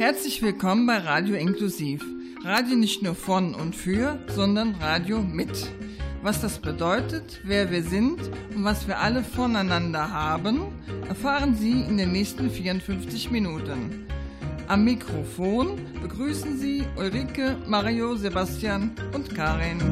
Herzlich willkommen bei Radio Inklusiv. Radio nicht nur von und für, sondern Radio mit. Was das bedeutet, wer wir sind und was wir alle voneinander haben, erfahren Sie in den nächsten 54 Minuten. Am Mikrofon begrüßen Sie Ulrike, Mario, Sebastian und Karin.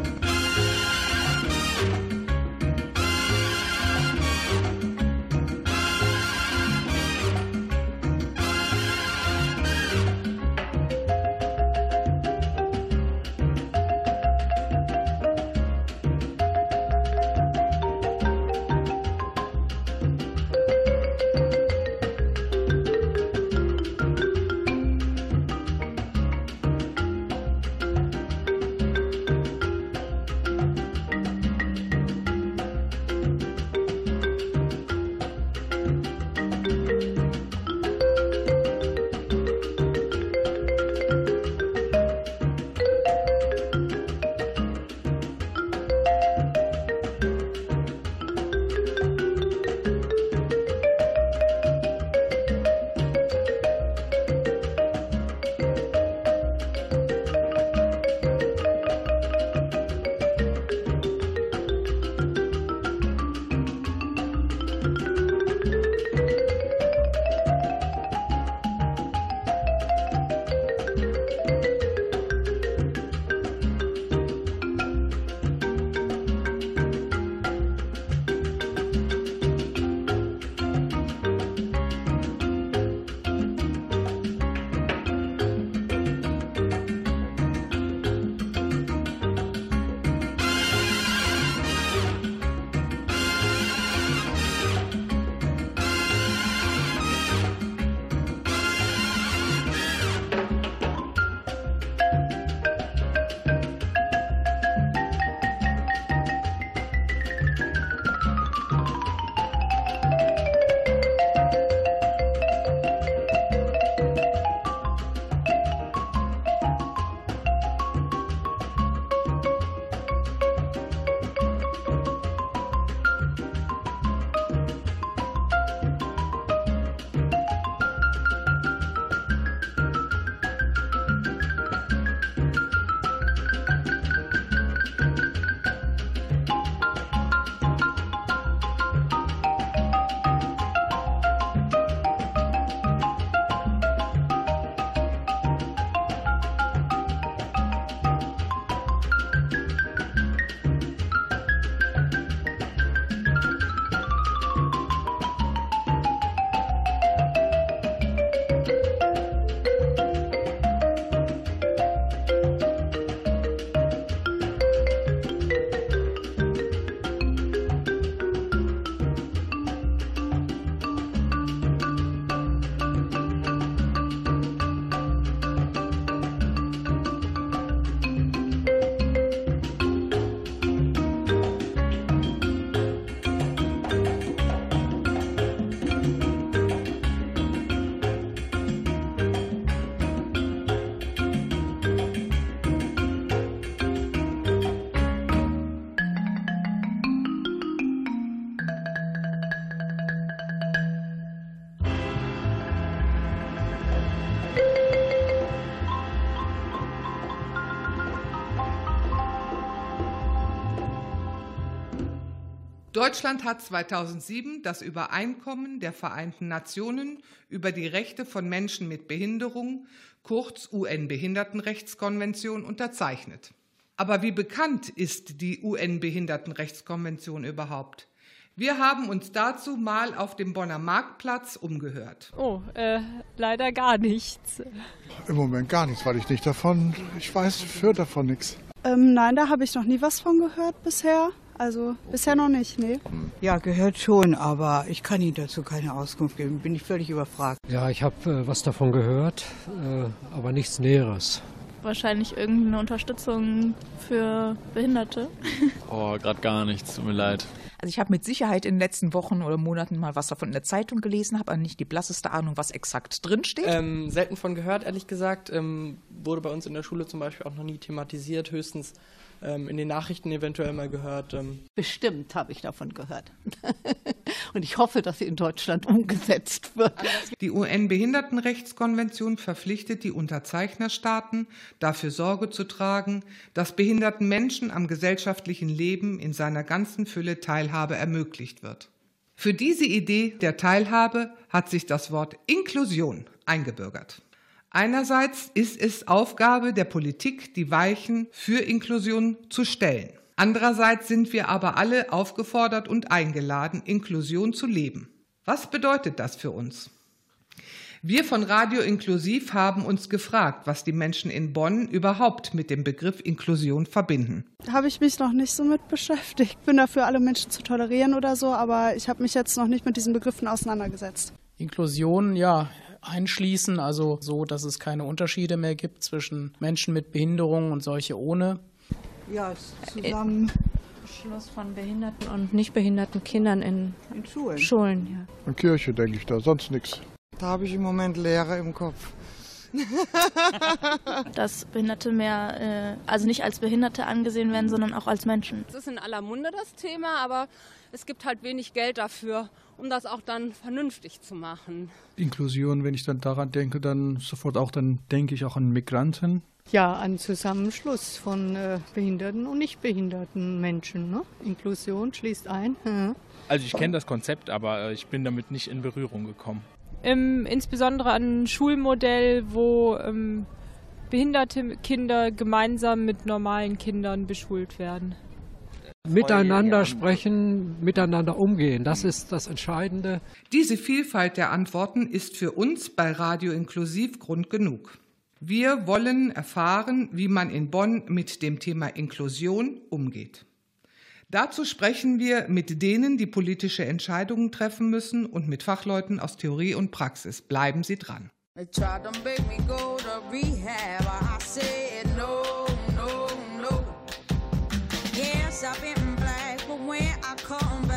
Deutschland hat 2007 das Übereinkommen der Vereinten Nationen über die Rechte von Menschen mit Behinderung, kurz UN-Behindertenrechtskonvention, unterzeichnet. Aber wie bekannt ist die UN-Behindertenrechtskonvention überhaupt? Wir haben uns dazu mal auf dem Bonner Marktplatz umgehört. Oh, äh, leider gar nichts. Im Moment gar nichts, weil ich nicht davon, ich weiß, höre davon nichts. Ähm, nein, da habe ich noch nie was von gehört bisher. Also bisher noch nicht, nee. Ja, gehört schon, aber ich kann Ihnen dazu keine Auskunft geben. Bin ich völlig überfragt. Ja, ich habe äh, was davon gehört, äh, aber nichts Näheres. Wahrscheinlich irgendeine Unterstützung für Behinderte. oh, gerade gar nichts, tut mir leid. Also ich habe mit Sicherheit in den letzten Wochen oder Monaten mal was davon in der Zeitung gelesen, habe aber nicht die blasseste Ahnung, was exakt drinsteht. Ähm, selten von gehört, ehrlich gesagt. Ähm, wurde bei uns in der Schule zum Beispiel auch noch nie thematisiert, höchstens in den Nachrichten eventuell mal gehört. Ähm. Bestimmt habe ich davon gehört. Und ich hoffe, dass sie in Deutschland umgesetzt wird. Die UN-Behindertenrechtskonvention verpflichtet die Unterzeichnerstaaten, dafür Sorge zu tragen, dass behinderten Menschen am gesellschaftlichen Leben in seiner ganzen Fülle Teilhabe ermöglicht wird. Für diese Idee der Teilhabe hat sich das Wort Inklusion eingebürgert. Einerseits ist es Aufgabe der Politik, die Weichen für Inklusion zu stellen. Andererseits sind wir aber alle aufgefordert und eingeladen, Inklusion zu leben. Was bedeutet das für uns? Wir von Radio Inklusiv haben uns gefragt, was die Menschen in Bonn überhaupt mit dem Begriff Inklusion verbinden. Habe ich mich noch nicht so mit beschäftigt. Bin dafür, alle Menschen zu tolerieren oder so, aber ich habe mich jetzt noch nicht mit diesen Begriffen auseinandergesetzt. Inklusion, ja, einschließen, also so, dass es keine Unterschiede mehr gibt zwischen Menschen mit Behinderung und solche ohne. Ja, zusammen. Schluss von behinderten und nicht behinderten Kindern in, in Schulen. Schulen ja. Und Kirche, denke ich da, sonst nichts. Da habe ich im Moment Leere im Kopf. dass Behinderte mehr, äh, also nicht als Behinderte angesehen werden, sondern auch als Menschen. Es ist in aller Munde das Thema, aber es gibt halt wenig Geld dafür, um das auch dann vernünftig zu machen. Inklusion, wenn ich dann daran denke, dann sofort auch, dann denke ich auch an Migranten. Ja, an Zusammenschluss von äh, behinderten und nicht behinderten Menschen. Ne? Inklusion schließt ein. Ja. Also ich kenne das Konzept, aber äh, ich bin damit nicht in Berührung gekommen. Ähm, insbesondere an ein Schulmodell, wo ähm, behinderte Kinder gemeinsam mit normalen Kindern beschult werden. Miteinander sprechen, miteinander umgehen, das ist das Entscheidende. Diese Vielfalt der Antworten ist für uns bei Radio Inklusiv Grund genug. Wir wollen erfahren, wie man in Bonn mit dem Thema Inklusion umgeht. Dazu sprechen wir mit denen, die politische Entscheidungen treffen müssen und mit Fachleuten aus Theorie und Praxis. Bleiben Sie dran. dress up in black, but when I come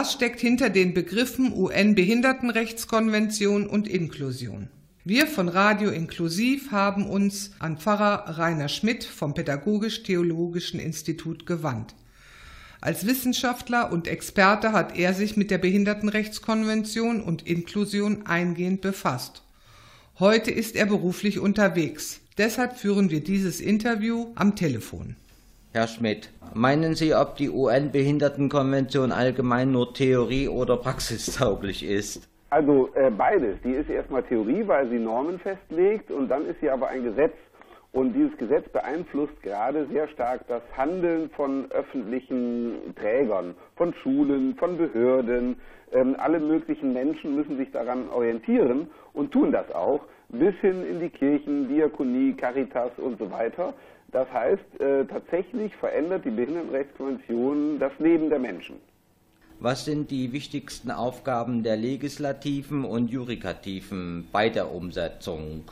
Was steckt hinter den Begriffen UN-Behindertenrechtskonvention und Inklusion? Wir von Radio Inklusiv haben uns an Pfarrer Rainer Schmidt vom Pädagogisch-Theologischen Institut gewandt. Als Wissenschaftler und Experte hat er sich mit der Behindertenrechtskonvention und Inklusion eingehend befasst. Heute ist er beruflich unterwegs. Deshalb führen wir dieses Interview am Telefon. Herr Schmidt, meinen Sie, ob die UN-Behindertenkonvention allgemein nur Theorie oder praxistauglich ist? Also äh, beides. Die ist erstmal Theorie, weil sie Normen festlegt und dann ist sie aber ein Gesetz. Und dieses Gesetz beeinflusst gerade sehr stark das Handeln von öffentlichen Trägern, von Schulen, von Behörden. Ähm, alle möglichen Menschen müssen sich daran orientieren und tun das auch, bis hin in die Kirchen, Diakonie, Caritas und so weiter. Das heißt, äh, tatsächlich verändert die Behindertenrechtskonvention das Leben der Menschen. Was sind die wichtigsten Aufgaben der Legislativen und Judikativen bei der Umsetzung?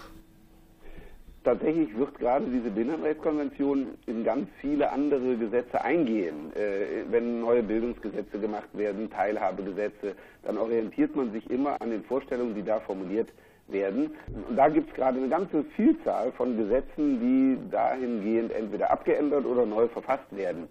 Tatsächlich wird gerade diese Behindertenrechtskonvention in ganz viele andere Gesetze eingehen. Äh, wenn neue Bildungsgesetze gemacht werden, Teilhabegesetze, dann orientiert man sich immer an den Vorstellungen, die da formuliert werden. Und da gibt es gerade eine ganze Vielzahl von Gesetzen, die dahingehend entweder abgeändert oder neu verfasst werden.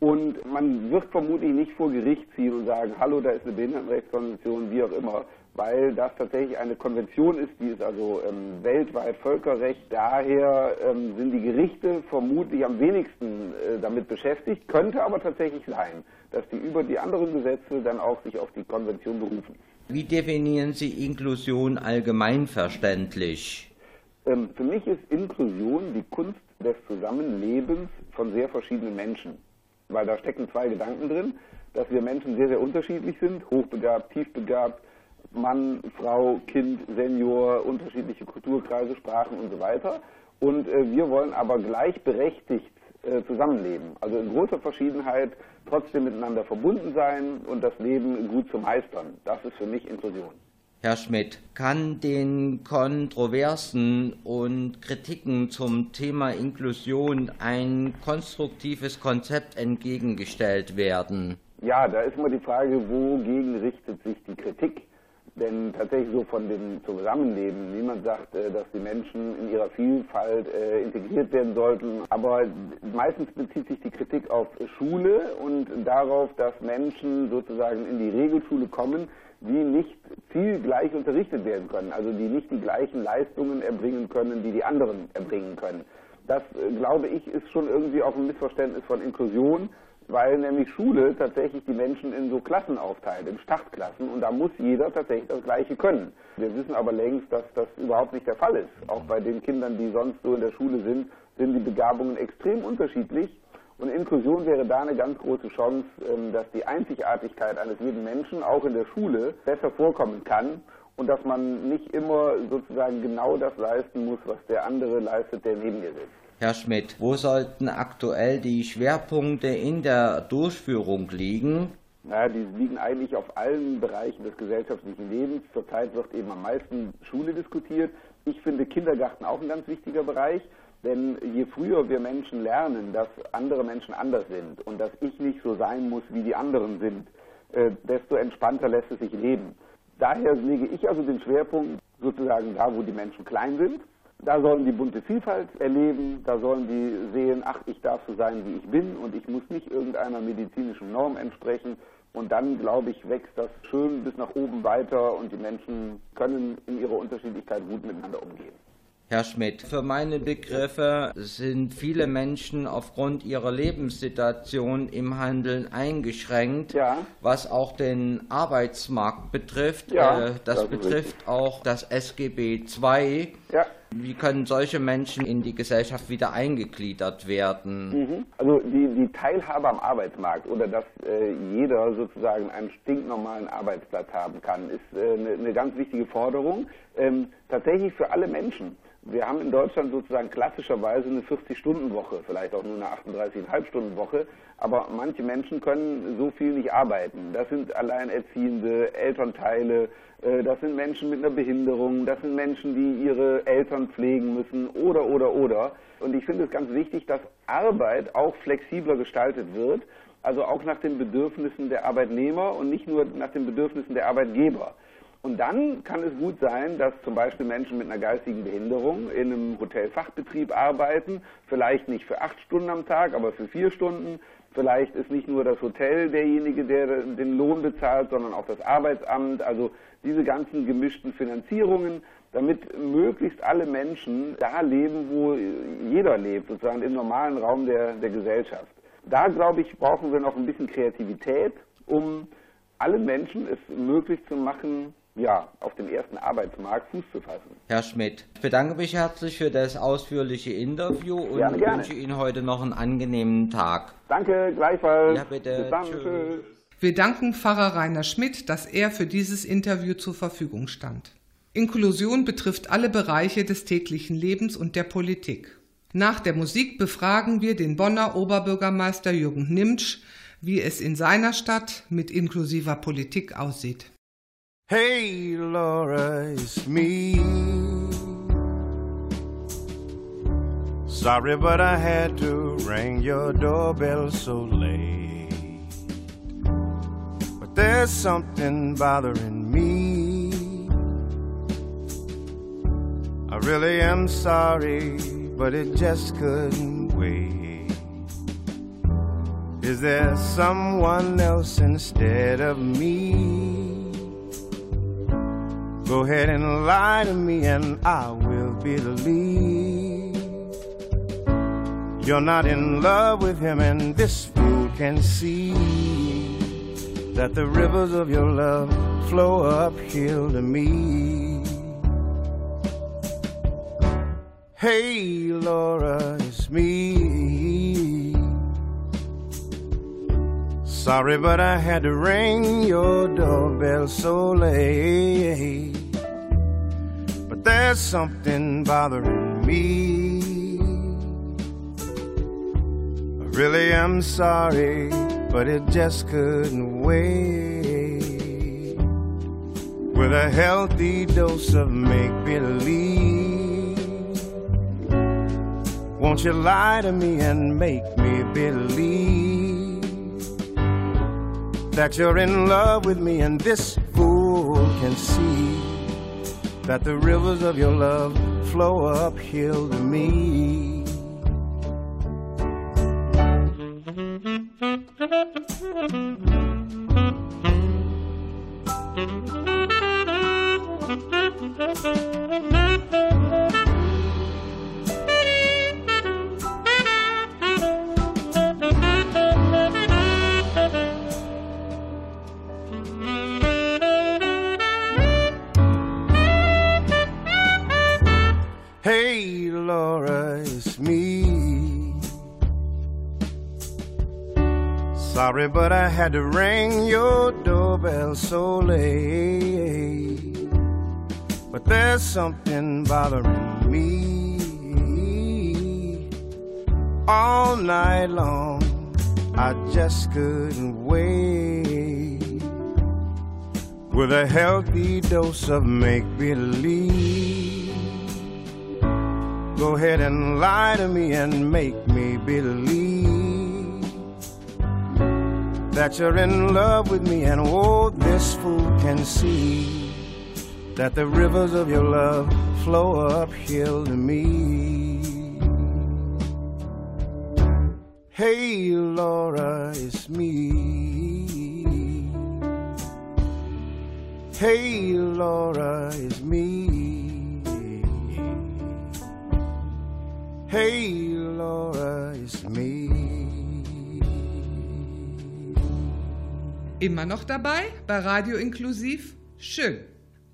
Und man wird vermutlich nicht vor Gericht ziehen und sagen, hallo, da ist eine Behindertenrechtskonvention, wie auch immer, weil das tatsächlich eine Konvention ist, die ist also ähm, weltweit Völkerrecht. Daher ähm, sind die Gerichte vermutlich am wenigsten äh, damit beschäftigt, könnte aber tatsächlich sein, dass die über die anderen Gesetze dann auch sich auf die Konvention berufen. Wie definieren Sie Inklusion allgemeinverständlich? Ähm, für mich ist Inklusion die Kunst des Zusammenlebens von sehr verschiedenen Menschen. Weil da stecken zwei Gedanken drin, dass wir Menschen sehr, sehr unterschiedlich sind, hochbegabt, tiefbegabt, Mann, Frau, Kind, Senior, unterschiedliche Kulturkreise, Sprachen und so weiter. Und äh, wir wollen aber gleichberechtigt äh, zusammenleben. Also in großer Verschiedenheit trotzdem miteinander verbunden sein und das Leben gut zu meistern. Das ist für mich Inklusion. Herr Schmidt, kann den Kontroversen und Kritiken zum Thema Inklusion ein konstruktives Konzept entgegengestellt werden? Ja, da ist immer die Frage, wogegen richtet sich die Kritik? Denn tatsächlich so von dem Zusammenleben, niemand sagt, äh, dass die Menschen in ihrer Vielfalt äh, integriert werden sollten, aber meistens bezieht sich die Kritik auf Schule und darauf, dass Menschen sozusagen in die Regelschule kommen, die nicht viel gleich unterrichtet werden können, also die nicht die gleichen Leistungen erbringen können, die die anderen erbringen können. Das, äh, glaube ich, ist schon irgendwie auch ein Missverständnis von Inklusion, weil nämlich Schule tatsächlich die Menschen in so Klassen aufteilt, in Startklassen, und da muss jeder tatsächlich das Gleiche können. Wir wissen aber längst, dass das überhaupt nicht der Fall ist. Auch bei den Kindern, die sonst so in der Schule sind, sind die Begabungen extrem unterschiedlich. Und Inklusion wäre da eine ganz große Chance, ähm, dass die Einzigartigkeit eines jeden Menschen auch in der Schule besser vorkommen kann und dass man nicht immer sozusagen genau das leisten muss, was der andere leistet, der neben dir sitzt. Herr Schmidt, wo sollten aktuell die Schwerpunkte in der Durchführung liegen? Naja, die liegen eigentlich auf allen Bereichen des gesellschaftlichen Lebens. Zurzeit wird eben am meisten Schule diskutiert. Ich finde Kindergarten auch ein ganz wichtiger Bereich, denn je früher wir Menschen lernen, dass andere Menschen anders sind und dass ich nicht so sein muss, wie die anderen sind, äh, desto entspannter lässt es sich leben. Daher lege ich also den Schwerpunkt sozusagen da, wo die Menschen klein sind da sollen die bunte Vielfalt erleben, da sollen die sehen, ach, ich darf so sein, wie ich bin und ich muss nicht irgendeiner medizinischen Norm entsprechen. Und dann, glaube ich, wächst das schön bis nach oben weiter und die Menschen können in ihrer Unterschiedlichkeit gut miteinander umgehen. Herr Schmidt, für meine Begriffe sind viele Menschen aufgrund ihrer Lebenssituation im Handeln eingeschränkt, ja. was auch den Arbeitsmarkt betrifft. Ja, äh, das, das betrifft richtig. auch das SGB II. Ja. Wie können solche Menschen in die Gesellschaft wieder eingegliedert werden? Mhm. Also die, die Teilhabe am Arbeitsmarkt oder dass äh, jeder sozusagen einen stinknormalen Arbeitsplatz haben kann, ist äh, eine, eine ganz wichtige Forderung. Ähm, tatsächlich für alle Menschen. Wir haben in Deutschland sozusagen klassischerweise eine 40-Stunden-Woche, vielleicht auch nur eine 38,5-Stunden-Woche, aber manche Menschen können so viel nicht arbeiten. Das sind Alleinerziehende, Elternteile, äh, das sind Menschen mit einer Behinderung, das sind Menschen, die ihre Eltern pflegen müssen oder, oder, oder. Und ich finde es ganz wichtig, dass Arbeit auch flexibler gestaltet wird, also auch nach den Bedürfnissen der Arbeitnehmer und nicht nur nach den Bedürfnissen der Arbeitgeber. Und dann kann es gut sein, dass zum Beispiel Menschen mit einer geistigen Behinderung in einem Hotelfachbetrieb arbeiten, vielleicht nicht für acht Stunden am Tag, aber für vier Stunden. Vielleicht ist nicht nur das Hotel derjenige, der den Lohn bezahlt, sondern auch das Arbeitsamt. Also diese ganzen gemischten Finanzierungen, damit möglichst alle Menschen da leben, wo jeder lebt, sozusagen im normalen Raum der, der Gesellschaft. Da, glaube ich, brauchen wir noch ein bisschen Kreativität, um allen Menschen es möglich zu machen, ja, auf dem ersten Arbeitsmarkt Fuß zu fassen. Herr Schmidt, ich bedanke mich herzlich für das ausführliche Interview und Gerne, gerne. wünsche Ihnen heute noch einen angenehmen Tag. Danke, gleichfalls. Ja, bitte. Bis dann. Tschüss. Tschüss. Wir danken Pfarrer Rainer Schmidt, dass er für dieses Interview zur Verfügung stand. Inklusion betrifft alle Bereiche des täglichen Lebens und der Politik. Nach der Musik befragen wir den Bonner Oberbürgermeister Jürgen Nimtsch, wie es in seiner Stadt mit inklusiver Politik aussieht. Hey, Laura, it's me. Sorry, but I had to ring your doorbell so late. There's something bothering me. I really am sorry, but it just couldn't wait. Is there someone else instead of me? Go ahead and lie to me, and I will believe you're not in love with him, and this fool can see that the rivers of your love flow uphill to me. Hey, Laura, it's me. Sorry, but I had to ring your doorbell so late. But there's something bothering me. I really am sorry, but it just couldn't wait. With a healthy dose of make believe. Won't you lie to me and make me believe that you're in love with me and this fool can see that the rivers of your love flow uphill to me. But I had to ring your doorbell so late. But there's something bothering me. All night long, I just couldn't wait. With a healthy dose of make believe. Go ahead and lie to me and make me believe that you're in love with me, and oh, this fool can see that the rivers of your love flow uphill to me. Hey, Laura, it's me. Hey, Laura, it's me. Hey, Immer noch dabei bei Radio Inklusiv? Schön.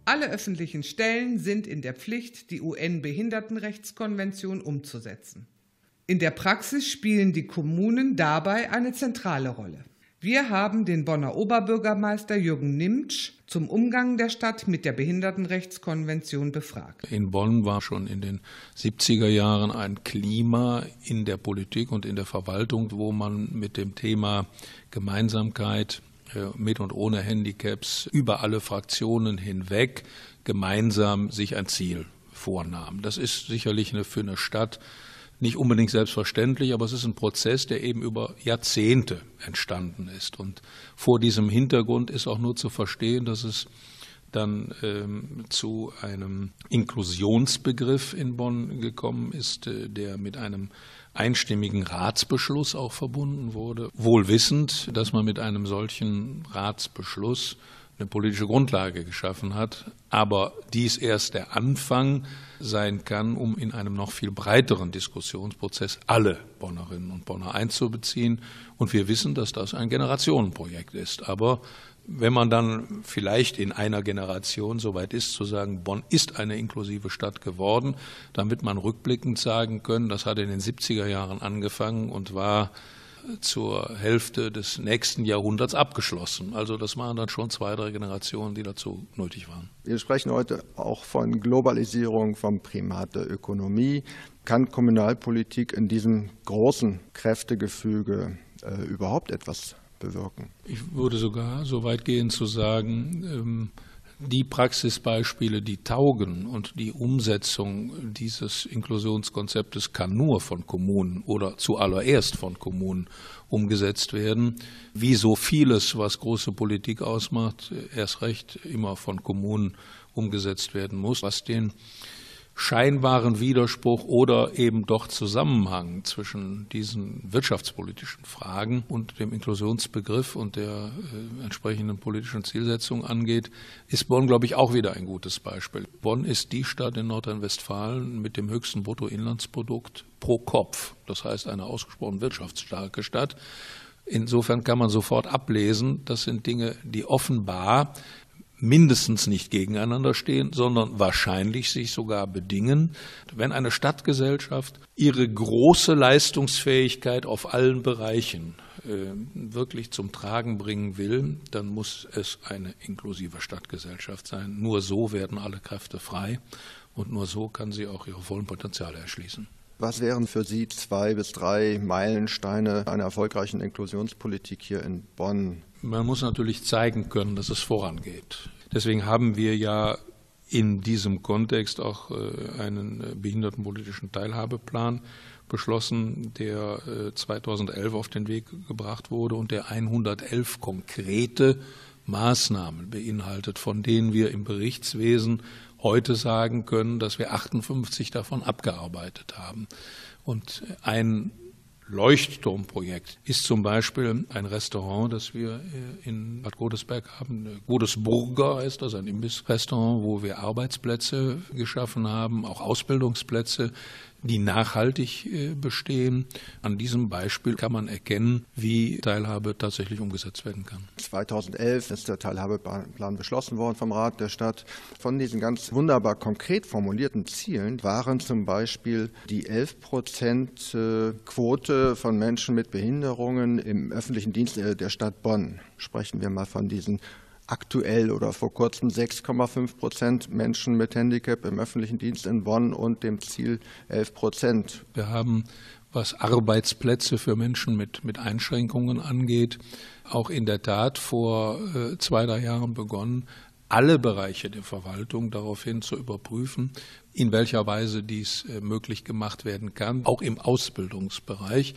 Alle öffentlichen Stellen sind in der Pflicht, die UN-Behindertenrechtskonvention umzusetzen. In der Praxis spielen die Kommunen dabei eine zentrale Rolle. Wir haben den Bonner Oberbürgermeister Jürgen Nimtsch zum Umgang der Stadt mit der Behindertenrechtskonvention befragt. In Bonn war schon in den 70er Jahren ein Klima in der Politik und in der Verwaltung, wo man mit dem Thema Gemeinsamkeit mit und ohne Handicaps über alle Fraktionen hinweg gemeinsam sich ein Ziel vornahm. Das ist sicherlich eine, für eine Stadt nicht unbedingt selbstverständlich, aber es ist ein Prozess, der eben über Jahrzehnte entstanden ist. Und vor diesem Hintergrund ist auch nur zu verstehen, dass es dann ähm, zu einem Inklusionsbegriff in Bonn gekommen ist, äh, der mit einem einstimmigen Ratsbeschluss auch verbunden wurde, wohl wissend, dass man mit einem solchen Ratsbeschluss eine politische Grundlage geschaffen hat, aber dies erst der Anfang sein kann, um in einem noch viel breiteren Diskussionsprozess alle Bonnerinnen und Bonner einzubeziehen. Und wir wissen, dass das ein Generationenprojekt ist. Aber wenn man dann vielleicht in einer Generation so weit ist, zu sagen, Bonn ist eine inklusive Stadt geworden, dann wird man rückblickend sagen können, das hat in den 70er Jahren angefangen und war zur Hälfte des nächsten Jahrhunderts abgeschlossen. Also das waren dann schon zwei, drei Generationen, die dazu nötig waren. Wir sprechen heute auch von Globalisierung, vom Primat der Ökonomie. Kann Kommunalpolitik in diesem großen Kräftegefüge äh, überhaupt etwas bewirken? Ich würde sogar so weit gehen zu sagen, ähm, die Praxisbeispiele, die taugen und die Umsetzung dieses Inklusionskonzeptes kann nur von Kommunen oder zuallererst von Kommunen umgesetzt werden. Wie so vieles, was große Politik ausmacht, erst recht immer von Kommunen umgesetzt werden muss, was den scheinbaren Widerspruch oder eben doch Zusammenhang zwischen diesen wirtschaftspolitischen Fragen und dem Inklusionsbegriff und der äh, entsprechenden politischen Zielsetzung angeht, ist Bonn, glaube ich, auch wieder ein gutes Beispiel. Bonn ist die Stadt in Nordrhein-Westfalen mit dem höchsten Bruttoinlandsprodukt pro Kopf. Das heißt, eine ausgesprochen wirtschaftsstarke Stadt. Insofern kann man sofort ablesen, das sind Dinge, die offenbar mindestens nicht gegeneinander stehen, sondern wahrscheinlich sich sogar bedingen. Wenn eine Stadtgesellschaft ihre große Leistungsfähigkeit auf allen Bereichen äh, wirklich zum Tragen bringen will, dann muss es eine inklusive Stadtgesellschaft sein. Nur so werden alle Kräfte frei und nur so kann sie auch ihre vollen Potenziale erschließen. Was wären für Sie zwei bis drei Meilensteine einer erfolgreichen Inklusionspolitik hier in Bonn? Man muss natürlich zeigen können, dass es vorangeht. Deswegen haben wir ja in diesem Kontext auch äh, einen äh, behindertenpolitischen Teilhabeplan beschlossen, der 2011 äh, auf den Weg gebracht wurde und der 111 konkrete Maßnahmen beinhaltet, von denen wir im Berichtswesen heute sagen können, dass wir 58 davon abgearbeitet haben. Und ein Leuchtturmprojekt ist zum Beispiel ein Restaurant, das wir äh, in Bad Godesberg haben. Godesburger heißt das, ein Imbissrestaurant, wo wir Arbeitsplätze geschaffen haben, auch Ausbildungsplätze die nachhaltig äh, bestehen. An diesem Beispiel kann man erkennen, wie Teilhabe tatsächlich umgesetzt werden kann. 2011 ist der Teilhabeplan beschlossen worden vom Rat der Stadt. Von diesen ganz wunderbar konkret formulierten Zielen waren zum Beispiel die 11 Prozent äh, Quote von Menschen mit Behinderungen im öffentlichen Dienst äh, der Stadt Bonn. Sprechen wir mal von diesen aktuell oder vor kurzem 6,5 Prozent Menschen mit Handicap im öffentlichen Dienst in Bonn und dem Ziel 11 Prozent. Wir haben, was Arbeitsplätze für Menschen mit, mit Einschränkungen angeht, auch in der Tat vor äh, zwei, drei Jahren begonnen, alle Bereiche der Verwaltung daraufhin zu überprüfen, in welcher Weise dies äh, möglich gemacht werden kann, auch im Ausbildungsbereich.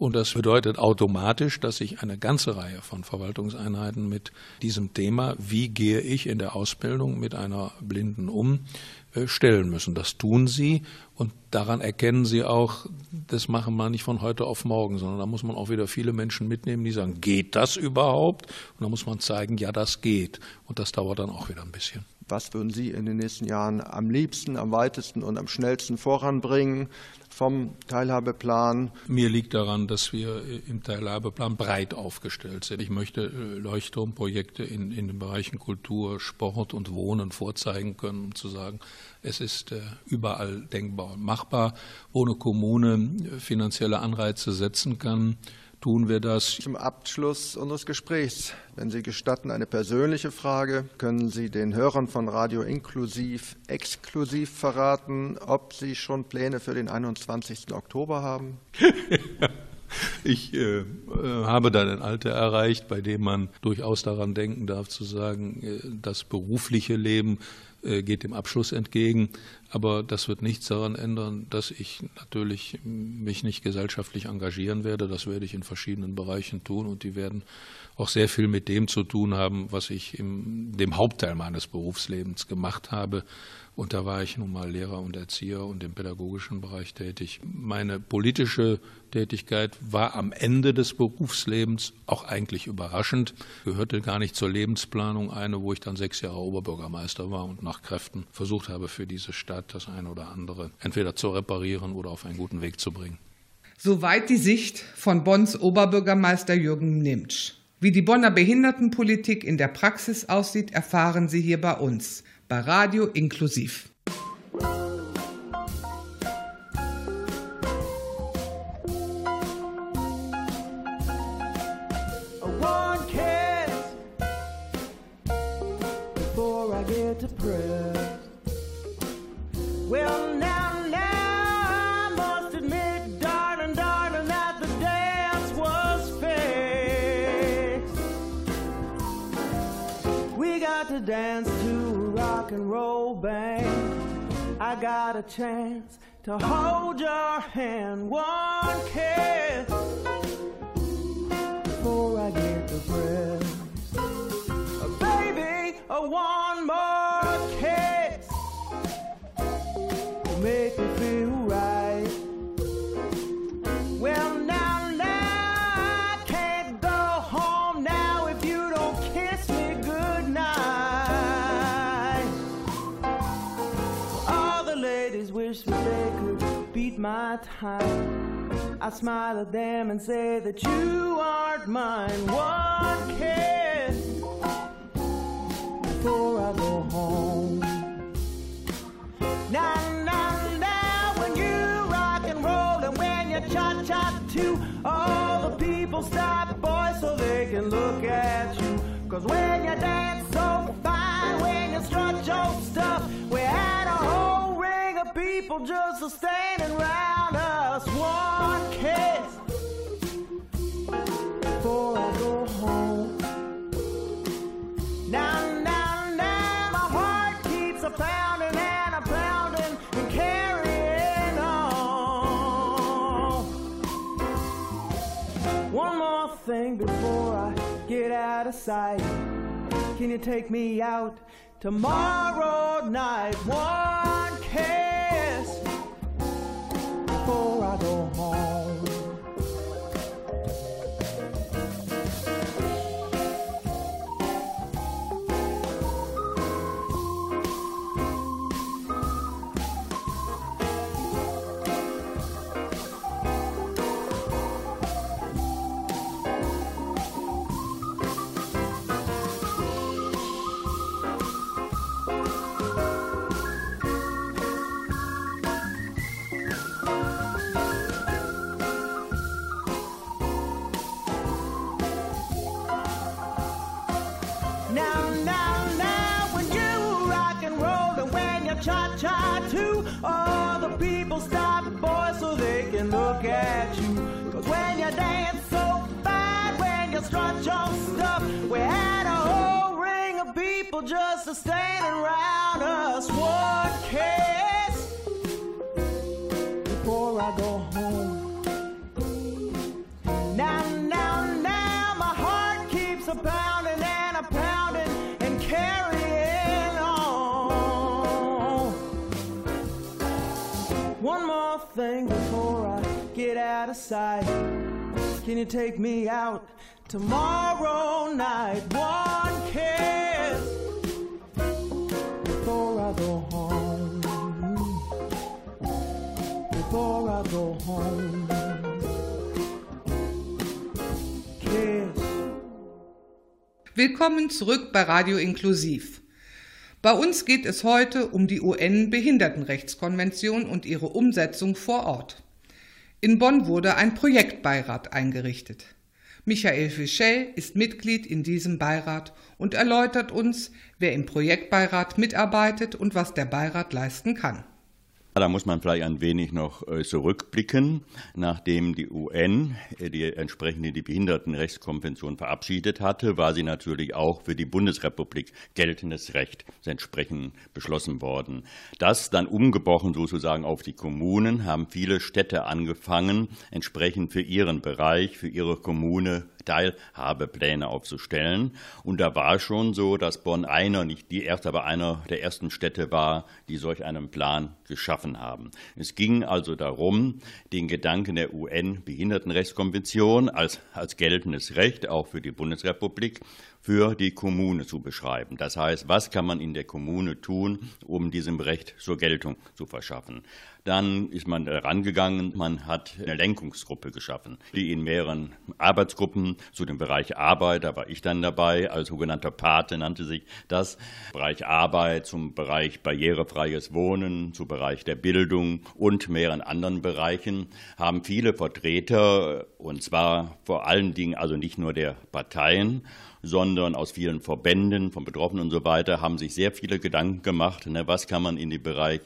Und das bedeutet automatisch, dass sich eine ganze Reihe von Verwaltungseinheiten mit diesem Thema, wie gehe ich in der Ausbildung mit einer Blinden um, äh, stellen müssen. Das tun sie und daran erkennen sie auch, das machen wir nicht von heute auf morgen, sondern da muss man auch wieder viele Menschen mitnehmen, die sagen, geht das überhaupt? Und da muss man zeigen, ja, das geht. Und das dauert dann auch wieder ein bisschen. Was würden Sie in den nächsten Jahren am liebsten, am weitesten und am schnellsten voranbringen? vom Teilhabeplan? Mir liegt daran, dass wir im Teilhabeplan breit aufgestellt sind. Ich möchte äh, Leuchtturmprojekte in, in den Bereichen Kultur, Sport und Wohnen vorzeigen können, um zu sagen, es ist äh, überall denkbar und machbar, wo eine Kommune finanzielle Anreize setzen kann tun wir das. Zum Abschluss unseres Gesprächs, wenn Sie gestatten, eine persönliche Frage. Können Sie den Hörern von Radio Inklusiv exklusiv verraten, ob Sie schon Pläne für den 21. Oktober haben? Ich äh, habe dann ein Alter erreicht, bei dem man durchaus daran denken darf, zu sagen, äh, das berufliche Leben äh, geht dem Abschluss entgegen. Aber das wird nichts daran ändern, dass ich natürlich mich nicht gesellschaftlich engagieren werde. Das werde ich in verschiedenen Bereichen tun und die werden auch sehr viel mit dem zu tun haben, was ich in dem Hauptteil meines Berufslebens gemacht habe. Und da war ich nun mal Lehrer und Erzieher und im pädagogischen Bereich tätig. Meine politische Tätigkeit war am Ende des Berufslebens auch eigentlich überraschend, gehörte gar nicht zur Lebensplanung eine, wo ich dann sechs Jahre Oberbürgermeister war und nach Kräften versucht habe, für diese Stadt das eine oder andere entweder zu reparieren oder auf einen guten Weg zu bringen. Soweit die Sicht von Bonns Oberbürgermeister Jürgen Nimtsch. Wie die Bonner Behindertenpolitik in der Praxis aussieht, erfahren Sie hier bei uns, bei Radio Inklusiv. Dance to a rock and roll band. I got a chance to hold your hand. One kiss before I get the. Uh, baby, uh, one my time. I smile at them and say that you aren't mine. One kiss before I go home. Now, now, now, when you rock and roll and when you cha cha too, all the people stop, boy, so they can look at you. Cause when you dance so fine, when you strut your stuff, we had a of people just are standing around us. One kiss before I go home. Now, now, now, my heart keeps a pounding and a pounding and carrying on. One more thing before I get out of sight. Can you take me out tomorrow night? One kiss before I go home. People just a standing around us. One kiss before I go home. Now, now, now, my heart keeps a pounding and a pounding and carrying on. One more thing before I get out of sight. Can you take me out tomorrow night? One kiss before I go home. Before I go home. Kiss. Willkommen zurück bei Radio Inklusiv. Bei uns geht es heute um die UN-Behindertenrechtskonvention und ihre Umsetzung vor Ort. In Bonn wurde ein Projektbeirat eingerichtet. Michael Fischel ist Mitglied in diesem Beirat und erläutert uns, wer im Projektbeirat mitarbeitet und was der Beirat leisten kann. Da muss man vielleicht ein wenig noch äh, zurückblicken. Nachdem die UN äh, die entsprechende die Behindertenrechtskonvention verabschiedet hatte, war sie natürlich auch für die Bundesrepublik geltendes Recht entsprechend beschlossen worden. Das dann umgebrochen sozusagen auf die Kommunen, haben viele Städte angefangen, entsprechend für ihren Bereich, für ihre Kommune Teilhabepläne aufzustellen. Und da war schon so, dass Bonn einer, nicht die erste, aber einer der ersten Städte war, die solch einen Plan geschaffen haben. Es ging also darum, den Gedanken der UN-Behindertenrechtskonvention als, als geltendes Recht auch für die Bundesrepublik für die Kommune zu beschreiben. Das heißt, was kann man in der Kommune tun, um diesem Recht zur Geltung zu verschaffen? Dann ist man herangegangen, man hat eine Lenkungsgruppe geschaffen, die in mehreren Arbeitsgruppen zu dem Bereich Arbeit, da war ich dann dabei, als sogenannter Pate nannte sich das, Bereich Arbeit, zum Bereich barrierefreies Wohnen, zum Bereich der Bildung und mehreren anderen Bereichen, haben viele Vertreter, und zwar vor allen Dingen also nicht nur der Parteien, sondern aus vielen Verbänden, von Betroffenen und so weiter, haben sich sehr viele Gedanken gemacht, ne, was kann man in den Bereich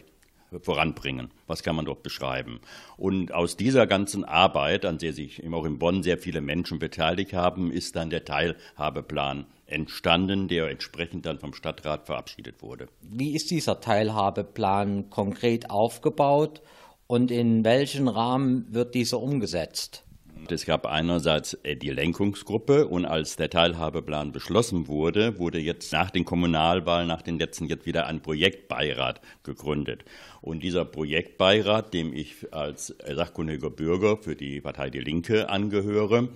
voranbringen? Was kann man dort beschreiben? Und aus dieser ganzen Arbeit, an der sich auch in Bonn sehr viele Menschen beteiligt haben, ist dann der Teilhabeplan entstanden, der entsprechend dann vom Stadtrat verabschiedet wurde. Wie ist dieser Teilhabeplan konkret aufgebaut und in welchen Rahmen wird dieser umgesetzt? Es gab einerseits äh, die Lenkungsgruppe und als der Teilhabeplan beschlossen wurde, wurde jetzt nach den Kommunalwahlen, nach den letzten jetzt wieder ein Projektbeirat gegründet. Und dieser Projektbeirat, dem ich als sachkundiger Bürger für die Partei Die Linke angehöre,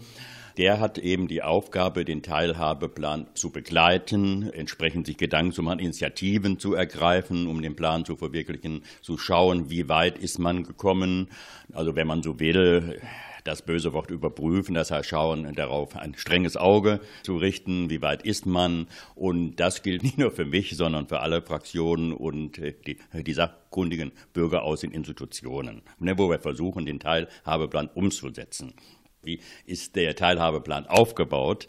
der hat eben die Aufgabe, den Teilhabeplan zu begleiten, entsprechend sich Gedanken zu machen, Initiativen zu ergreifen, um den Plan zu verwirklichen, zu schauen, wie weit ist man gekommen. Also wenn man so will, das böse Wort überprüfen, das heißt schauen, darauf ein strenges Auge zu richten, wie weit ist man. Und das gilt nicht nur für mich, sondern für alle Fraktionen und äh, die, die sachkundigen Bürger aus den Institutionen, ne, wo wir versuchen, den Teilhabeplan umzusetzen. Wie ist der Teilhabeplan aufgebaut?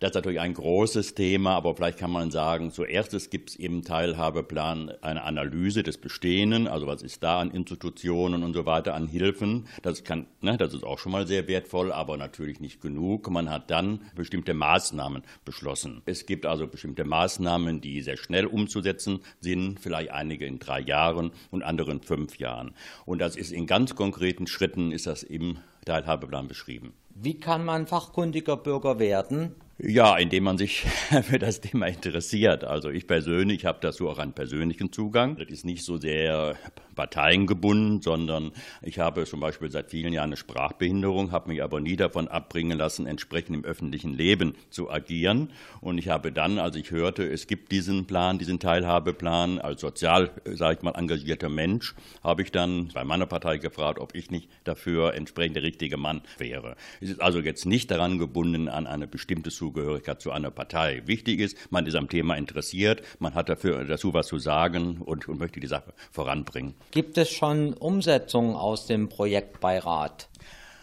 Das ist natürlich ein großes Thema, aber vielleicht kann man sagen, zuerst gibt es im Teilhabeplan eine Analyse des Bestehenden, also was ist da an Institutionen und so weiter, an Hilfen. Das, kann, ne, das ist auch schon mal sehr wertvoll, aber natürlich nicht genug. Man hat dann bestimmte Maßnahmen beschlossen. Es gibt also bestimmte Maßnahmen, die sehr schnell umzusetzen sind, vielleicht einige in drei Jahren und andere in fünf Jahren. Und das ist in ganz konkreten Schritten, ist das im Teilhabeplan beschrieben. Wie kann man fachkundiger Bürger werden? Ja, indem man sich für das Thema interessiert. Also ich persönlich habe dazu auch einen persönlichen Zugang. Das ist nicht so sehr parteiengebunden, sondern ich habe zum Beispiel seit vielen Jahren eine Sprachbehinderung, habe mich aber nie davon abbringen lassen, entsprechend im öffentlichen Leben zu agieren. Und ich habe dann, als ich hörte, es gibt diesen Plan, diesen Teilhabeplan, als sozial, sage ich mal, engagierter Mensch, habe ich dann bei meiner Partei gefragt, ob ich nicht dafür entsprechend der richtige Mann wäre. Es ist also jetzt nicht daran gebunden an eine bestimmte Zugehörigkeit zu einer Partei. Wichtig ist, man ist am Thema interessiert, man hat dafür, dazu was zu sagen und, und möchte die Sache voranbringen. Gibt es schon Umsetzungen aus dem Projektbeirat?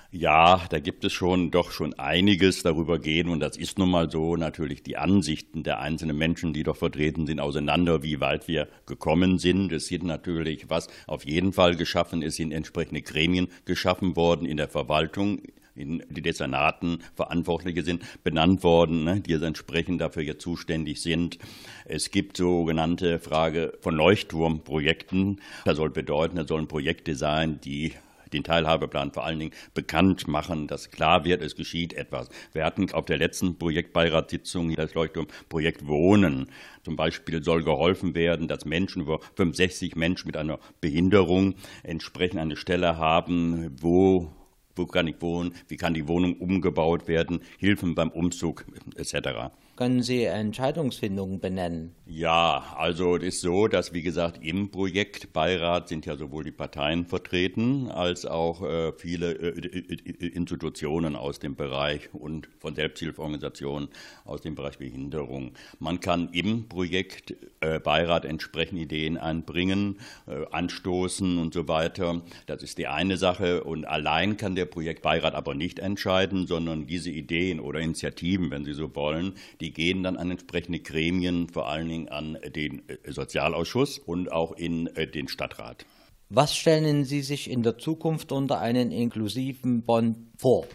Ja, da gibt es schon doch schon einiges darüber gehen und das ist nun mal so natürlich die Ansichten der einzelnen Menschen, die doch vertreten sind, auseinander, wie weit wir gekommen sind. Es sind natürlich, was auf jeden Fall geschaffen ist, sind entsprechende Gremien geschaffen worden in der Verwaltung, in die Dezernaten Verantwortliche sind, benannt worden, ne, die entsprechend dafür jetzt zuständig sind. Es gibt sogenannte Frage von Leuchtturmprojekten. Das soll bedeuten, das sollen Projekte sein, die den Teilhabeplan vor allen Dingen bekannt machen, dass klar wird, es geschieht etwas. Wir hatten auf der letzten Projektbeiratssitzung das Leuchtturmprojekt Wohnen. Zum Beispiel soll geholfen werden, dass Menschen über 65 Menschen mit einer Behinderung entsprechend eine Stelle haben, wo wo kann ich wohnen, wie kann die Wohnung umgebaut werden, Hilfen beim Umzug etc. Können Sie Entscheidungsfindungen benennen? Ja, also es ist so, dass wie gesagt im Projektbeirat sind ja sowohl die Parteien vertreten als auch äh, viele äh, Institutionen aus dem Bereich und von Selbsthilfeorganisationen aus dem Bereich Behinderung. Man kann im Projektbeirat äh, entsprechend Ideen einbringen, äh, anstoßen und so weiter. Das ist die eine Sache und allein kann der Projektbeirat aber nicht entscheiden, sondern diese Ideen oder Initiativen, wenn Sie so wollen, die die gehen dann an entsprechende Gremien, vor allen Dingen an den äh, Sozialausschuss und auch in äh, den Stadtrat. Was stellen Sie sich in der Zukunft unter einen inklusiven Bonn vor?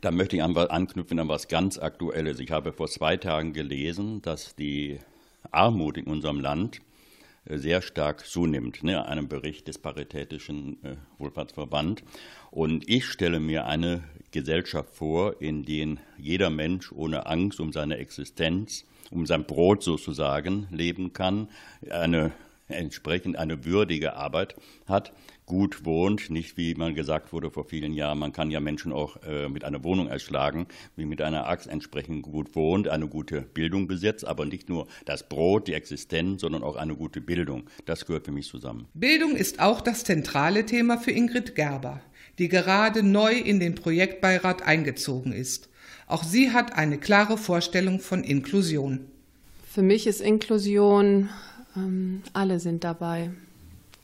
Da möchte ich anknüpfen an was ganz Aktuelles. Ich habe vor zwei Tagen gelesen, dass die Armut in unserem Land äh, sehr stark zunimmt, ne, einem Bericht des Paritätischen Wohlfahrtsverband. Und ich stelle mir eine Gesellschaft vor, in der jeder Mensch ohne Angst um seine Existenz, um sein Brot sozusagen leben kann, eine entsprechend eine würdige Arbeit hat, gut wohnt, nicht wie man gesagt wurde vor vielen Jahren, man kann ja Menschen auch äh, mit einer Wohnung erschlagen, wie mit einer Axt entsprechend gut wohnt, eine gute Bildung besitzt, aber nicht nur das Brot, die Existenz, sondern auch eine gute Bildung. Das gehört für mich zusammen. Bildung ist auch das zentrale Thema für Ingrid Gerber, die gerade neu in den Projektbeirat eingezogen ist. Auch sie hat eine klare Vorstellung von Inklusion. Für mich ist Inklusion, ähm, alle sind dabei.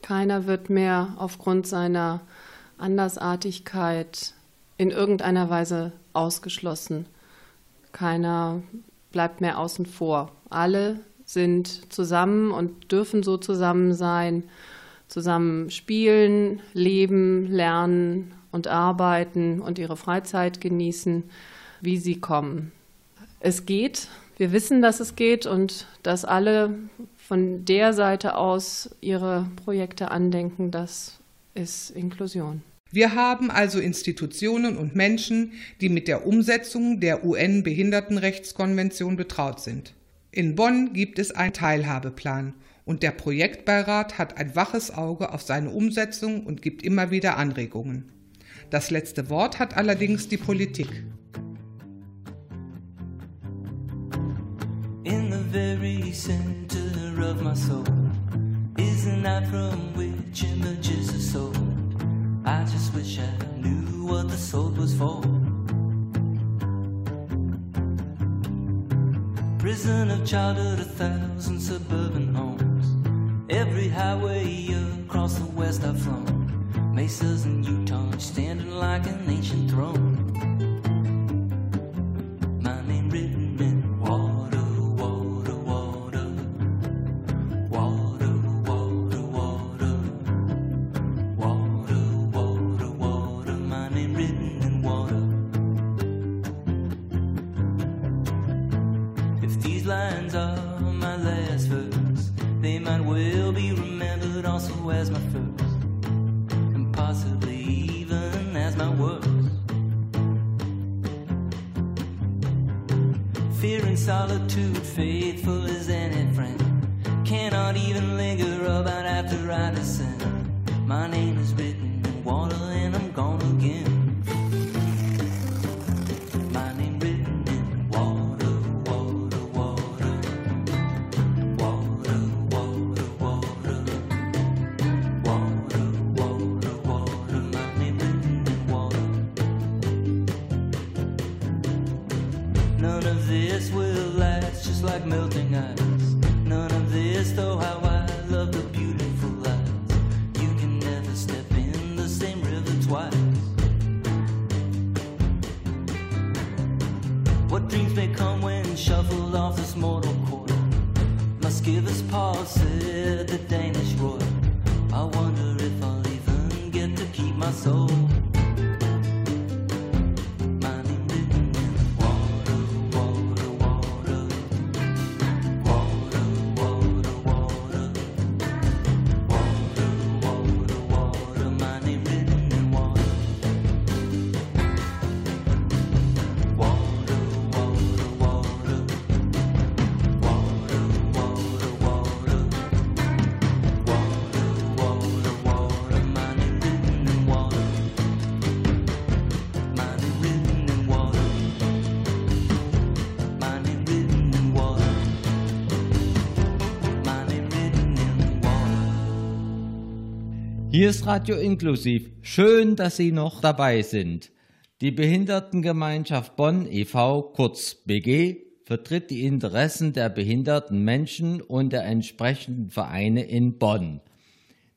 Keiner wird mehr aufgrund seiner Andersartigkeit in irgendeiner Weise ausgeschlossen. Keiner bleibt mehr außen vor. Alle sind zusammen und dürfen so zusammen sein, zusammen spielen, leben, lernen und arbeiten und ihre Freizeit genießen, wie sie kommen. Es geht, wir wissen, dass es geht und dass alle von der Seite aus ihre Projekte andenken, das ist Inklusion. Wir haben also Institutionen und Menschen, die mit der Umsetzung der UN-Behindertenrechtskonvention betraut sind. In Bonn gibt es einen Teilhabeplan und der Projektbeirat hat ein waches Auge auf seine Umsetzung und gibt immer wieder Anregungen. Das letzte Wort hat allerdings die Politik. In the very center of my soul is a night from which images are sold. I just wish I knew what the soul was for. Prison of childhood, a thousand suburban homes. Every highway across the west I've flown. Mesas and Utah standing like an ancient throne. My name is Hier ist Radio Inklusiv. Schön, dass Sie noch dabei sind. Die Behindertengemeinschaft Bonn e.V., kurz BG, vertritt die Interessen der behinderten Menschen und der entsprechenden Vereine in Bonn.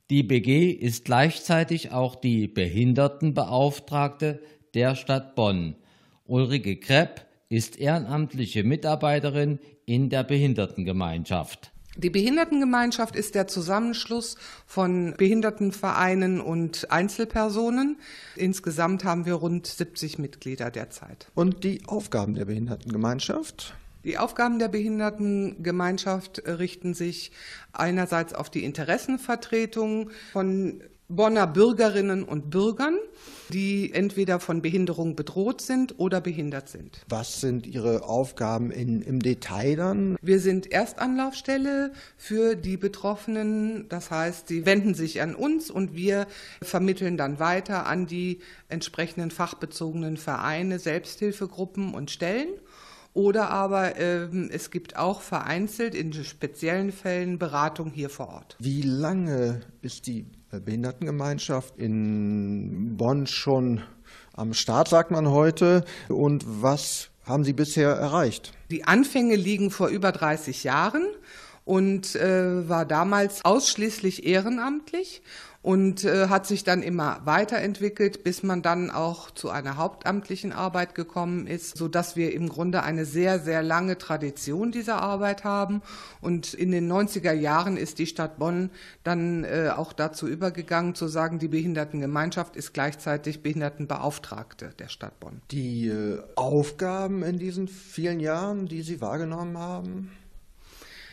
Die BG ist gleichzeitig auch die Behindertenbeauftragte der Stadt Bonn. Ulrike Krepp ist ehrenamtliche Mitarbeiterin in der Behindertengemeinschaft. Die Behindertengemeinschaft ist der Zusammenschluss von Behindertenvereinen und Einzelpersonen. Insgesamt haben wir rund 70 Mitglieder derzeit. Und die Aufgaben der Behindertengemeinschaft? Die Aufgaben der Behindertengemeinschaft richten sich einerseits auf die Interessenvertretung von Bonner Bürgerinnen und Bürgern, die entweder von Behinderung bedroht sind oder behindert sind. Was sind Ihre Aufgaben in, im Detail dann? Wir sind Erstanlaufstelle für die Betroffenen. Das heißt, sie wenden sich an uns und wir vermitteln dann weiter an die entsprechenden fachbezogenen Vereine, Selbsthilfegruppen und Stellen. Oder aber ähm, es gibt auch vereinzelt in speziellen Fällen Beratung hier vor Ort. Wie lange ist die Behindertengemeinschaft in Bonn schon am Start, sagt man heute? Und was haben Sie bisher erreicht? Die Anfänge liegen vor über 30 Jahren und äh, war damals ausschließlich ehrenamtlich und äh, hat sich dann immer weiterentwickelt, bis man dann auch zu einer hauptamtlichen Arbeit gekommen ist, so dass wir im Grunde eine sehr sehr lange Tradition dieser Arbeit haben und in den 90er Jahren ist die Stadt Bonn dann äh, auch dazu übergegangen zu sagen, die Behindertengemeinschaft ist gleichzeitig Behindertenbeauftragte der Stadt Bonn. Die äh, Aufgaben in diesen vielen Jahren, die Sie wahrgenommen haben?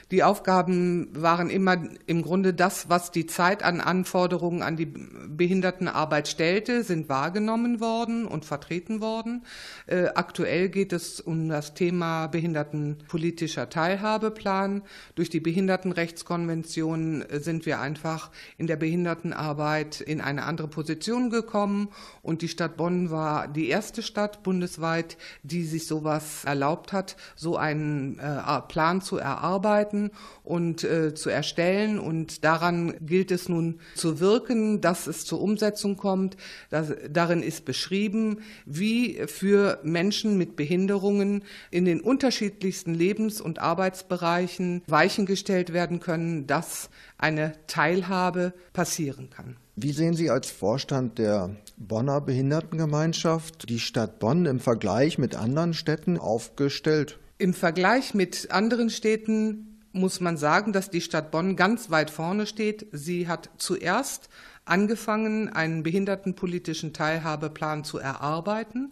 Die Aufgaben waren immer im Grunde das, was die Zeit an Anforderungen an die Behindertenarbeit stellte, sind wahrgenommen worden und vertreten worden. Äh, aktuell geht es um das Thema behindertenpolitischer Teilhabeplan. Durch die Behindertenrechtskonvention äh, sind wir einfach in der Behindertenarbeit in eine andere Position gekommen und die Stadt Bonn war die erste Stadt bundesweit, die sich sowas erlaubt hat, so einen äh, Plan zu erarbeiten und äh, zu erstellen. Und daran gilt es nun zu wirken, dass es zur Umsetzung kommt. Das, darin ist beschrieben, wie für Menschen mit Behinderungen in den unterschiedlichsten Lebens- und Arbeitsbereichen Weichen gestellt werden können, dass eine Teilhabe passieren kann. Wie sehen Sie als Vorstand der Bonner Behindertengemeinschaft die Stadt Bonn im Vergleich mit anderen Städten aufgestellt? Im Vergleich mit anderen Städten muss man sagen, dass die Stadt Bonn ganz weit vorne steht. Sie hat zuerst angefangen, einen behindertenpolitischen Teilhabeplan zu erarbeiten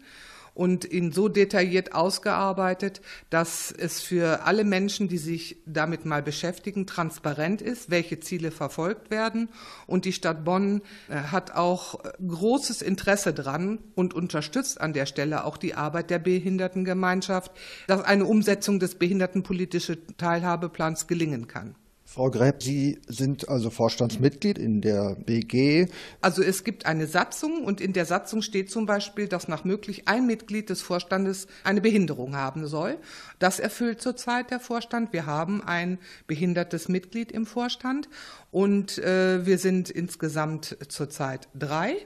und ihn so detailliert ausgearbeitet, dass es für alle Menschen, die sich damit mal beschäftigen, transparent ist, welche Ziele verfolgt werden. Und die Stadt Bonn äh, hat auch großes Interesse dran und unterstützt an der Stelle auch die Arbeit der Behindertengemeinschaft, dass eine Umsetzung des behindertenpolitischen Teilhabeplans gelingen kann. Frau Gräb, Sie sind also Vorstandsmitglied in der BG. Also es gibt eine Satzung und in der Satzung steht zum Beispiel, dass nach möglich ein Mitglied des Vorstandes eine Behinderung haben soll. Das erfüllt zurzeit der Vorstand. Wir haben ein behindertes Mitglied im Vorstand und äh, wir sind insgesamt zurzeit drei.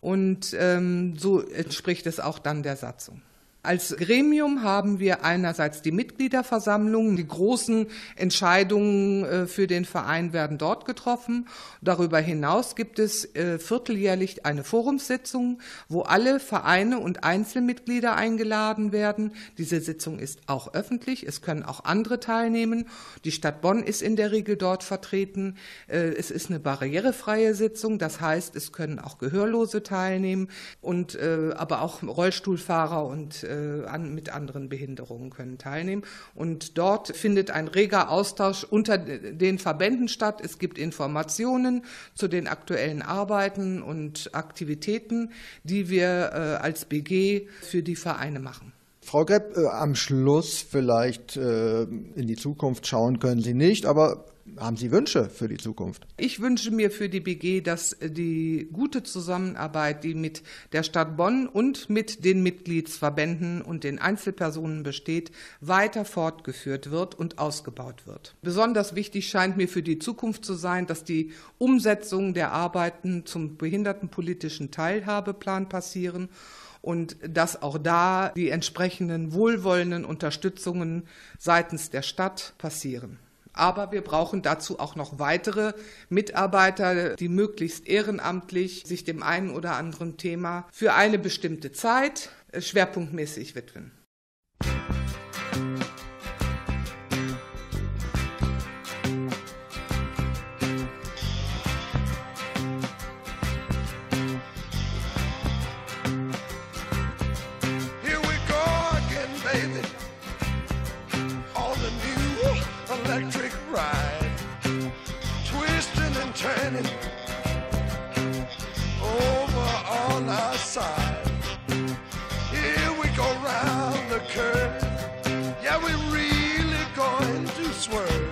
Und ähm, so entspricht es auch dann der Satzung. Als Gremium haben wir einerseits die Mitgliederversammlungen, die großen Entscheidungen äh, für den Verein werden dort getroffen. Darüber hinaus gibt es äh, vierteljährlich eine Forumssitzung, wo alle Vereine und Einzelmitglieder eingeladen werden. Diese Sitzung ist auch öffentlich. Es können auch andere teilnehmen. Die Stadt Bonn ist in der Regel dort vertreten. Äh, es ist eine barrierefreie Sitzung. Das heißt, es können auch Gehörlose teilnehmen und aber auch Rollstuhlfahrer und an, mit anderen Behinderungen können teilnehmen. Und dort findet ein reger Austausch unter den Verbänden statt. Es gibt Informationen zu den aktuellen Arbeiten und Aktivitäten, die wir äh, als BG für die Vereine machen. Frau Grepp, äh, am Schluss vielleicht äh, in die Zukunft schauen können Sie nicht, aber haben Sie Wünsche für die Zukunft? Ich wünsche mir für die BG, dass die gute Zusammenarbeit, die mit der Stadt Bonn und mit den Mitgliedsverbänden und den Einzelpersonen besteht, weiter fortgeführt wird und ausgebaut wird. Besonders wichtig scheint mir für die Zukunft zu sein, dass die Umsetzung der Arbeiten zum behindertenpolitischen Teilhabeplan passieren und dass auch da die entsprechenden wohlwollenden Unterstützungen seitens der Stadt passieren. Aber wir brauchen dazu auch noch weitere Mitarbeiter, die möglichst ehrenamtlich sich dem einen oder anderen Thema für eine bestimmte Zeit schwerpunktmäßig widmen. On our side. Here we go round the curve. Yeah, we're really going to swerve.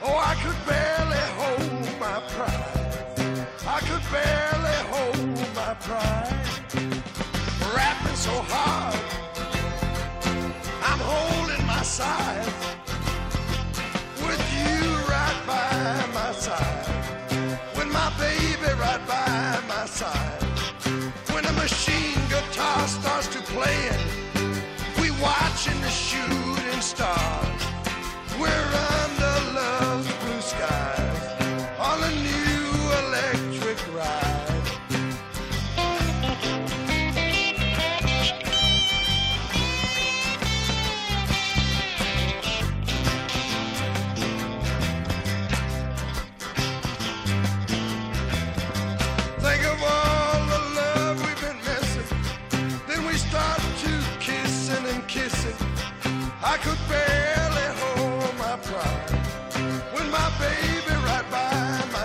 Oh, I could barely hold my pride. I could barely hold my pride. Rapping so hard, I'm holding my side. With you right by my side. With my baby right by my side. When a machine guitar starts to playing, we watching the shooting stars. We're under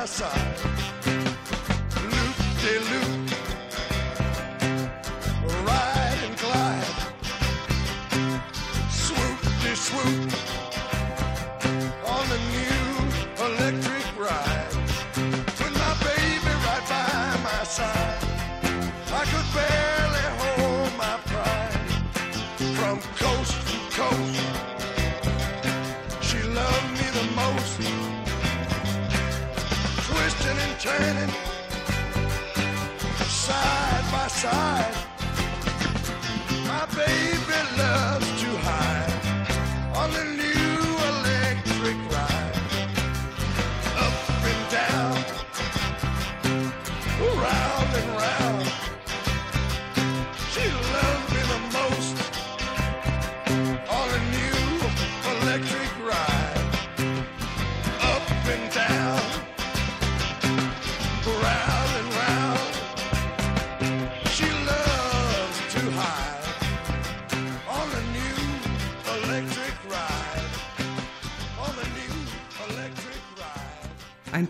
side.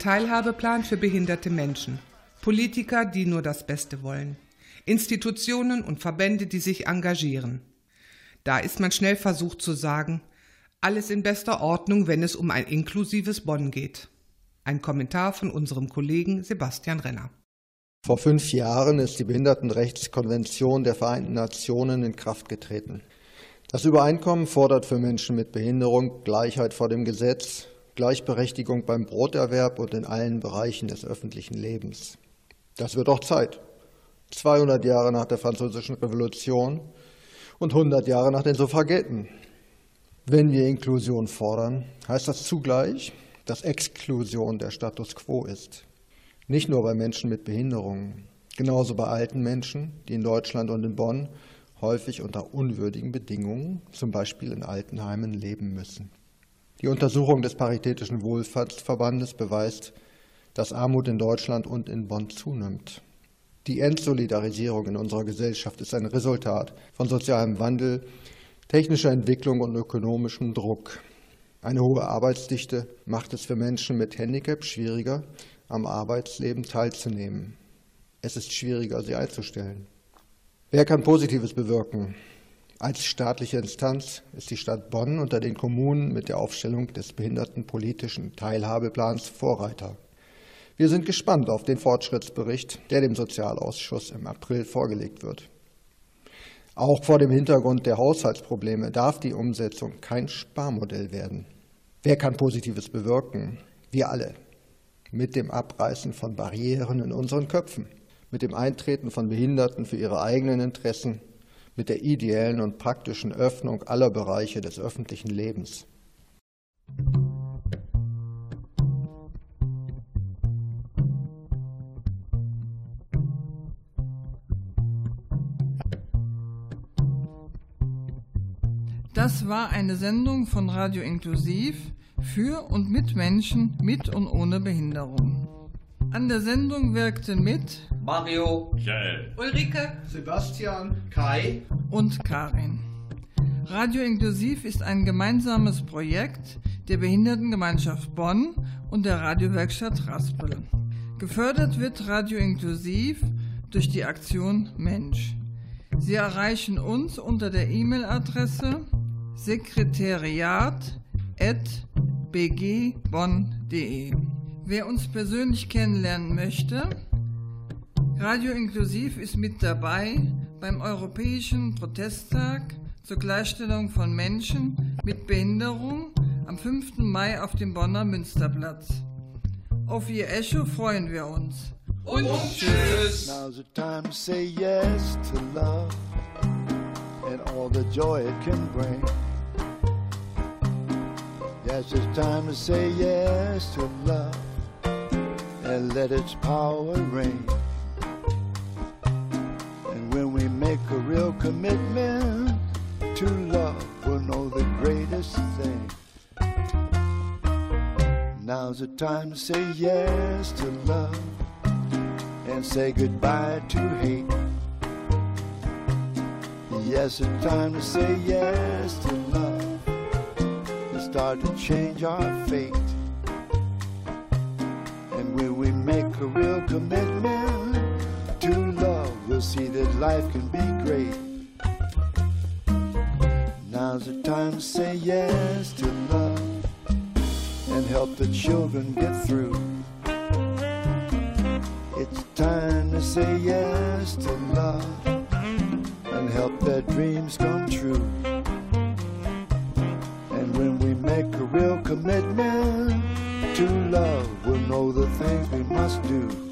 Teilhabeplan für behinderte Menschen. Politiker, die nur das Beste wollen. Institutionen und Verbände, die sich engagieren. Da ist man schnell versucht zu sagen, alles in bester Ordnung, wenn es um ein inklusives Bonn geht. Ein Kommentar von unserem Kollegen Sebastian Renner. Vor fünf Jahren ist die Behindertenrechtskonvention der Vereinten Nationen in Kraft getreten. Das Übereinkommen fordert für Menschen mit Behinderung Gleichheit vor dem Gesetz, Gleichberechtigung beim Broterwerb und in allen Bereichen des öffentlichen Lebens. Das wird auch Zeit. 200 Jahre nach der Französischen Revolution und 100 Jahre nach den Suffragetten. Wenn wir Inklusion fordern, heißt das zugleich, dass Exklusion der Status quo ist. Nicht nur bei Menschen mit Behinderungen, genauso bei alten Menschen, die in Deutschland und in Bonn häufig unter unwürdigen Bedingungen, zum Beispiel in Altenheimen, leben müssen. Die Untersuchung des Paritätischen Wohlfahrtsverbandes beweist, dass Armut in Deutschland und in Bonn zunimmt. Die Entsolidarisierung in unserer Gesellschaft ist ein Resultat von sozialem Wandel, technischer Entwicklung und ökonomischem Druck. Eine hohe Arbeitsdichte macht es für Menschen mit Handicap schwieriger, am Arbeitsleben teilzunehmen. Es ist schwieriger, sie einzustellen. Wer kann Positives bewirken? Als staatliche Instanz ist die Stadt Bonn unter den Kommunen mit der Aufstellung des behindertenpolitischen Teilhabeplans Vorreiter. Wir sind gespannt auf den Fortschrittsbericht, der dem Sozialausschuss im April vorgelegt wird. Auch vor dem Hintergrund der Haushaltsprobleme darf die Umsetzung kein Sparmodell werden. Wer kann Positives bewirken? Wir alle. Mit dem Abreißen von Barrieren in unseren Köpfen, mit dem Eintreten von Behinderten für ihre eigenen Interessen, mit der ideellen und praktischen Öffnung aller Bereiche des öffentlichen Lebens. Das war eine Sendung von Radio Inklusiv für und mit Menschen mit und ohne Behinderung. An der Sendung wirkten mit Mario, Michael, Ulrike, Sebastian, Kai und Karin. Radio Inklusiv ist ein gemeinsames Projekt der Behindertengemeinschaft Bonn und der Radiowerkstatt Raspel. Gefördert wird Radio Inklusiv durch die Aktion Mensch. Sie erreichen uns unter der E-Mail-Adresse sekretariat.bgbonn.de. Wer uns persönlich kennenlernen möchte, Radio Inklusiv ist mit dabei beim Europäischen Protesttag zur Gleichstellung von Menschen mit Behinderung am 5. Mai auf dem Bonner Münsterplatz. Auf Ihr Echo freuen wir uns. Und tschüss! Now's the time to say yes to love and all the joy it can bring. Yes, it's time to say yes to love and let its power reign. And when we make a real commitment to love, we'll know the greatest thing. Now's the time to say yes to love and say goodbye to hate. Yes, it's time to say yes to love and start to change our fate. A real commitment to love, we'll see that life can be great. Now's the time to say yes to love and help the children get through. It's time to say yes to love and help their dreams come true. And when we make a real commitment to love, we'll know the things we must do.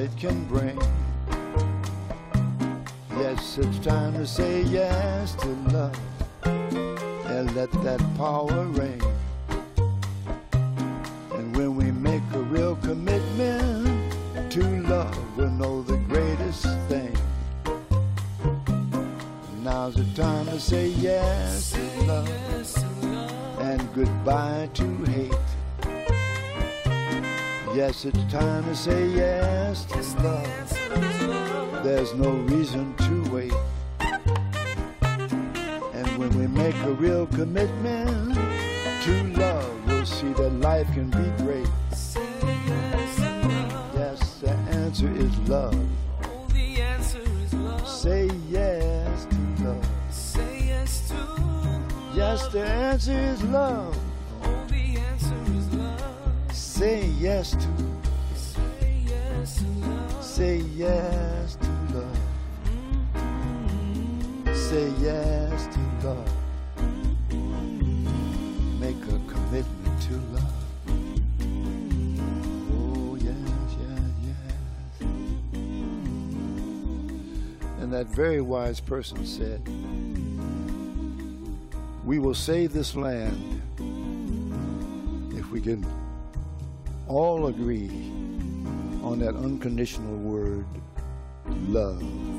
It can bring. Yes, it's time to say yes to love and let that power reign. And when we make a real commitment to love, we'll know the greatest thing. Now's the time to say yes to love and goodbye to. Yes, it's time to say yes to love. There's no reason to wait. And when we make a real commitment to love, we'll see that life can be great. Yes, the answer is love. The answer is love. Say yes to love. Say yes to Yes, the answer is love. Say yes to. Say yes to love. Say yes to love. Say yes to love. Make a commitment to love. Oh. And that very wise person said, We will save this land if we can all agree on that unconditional word, love.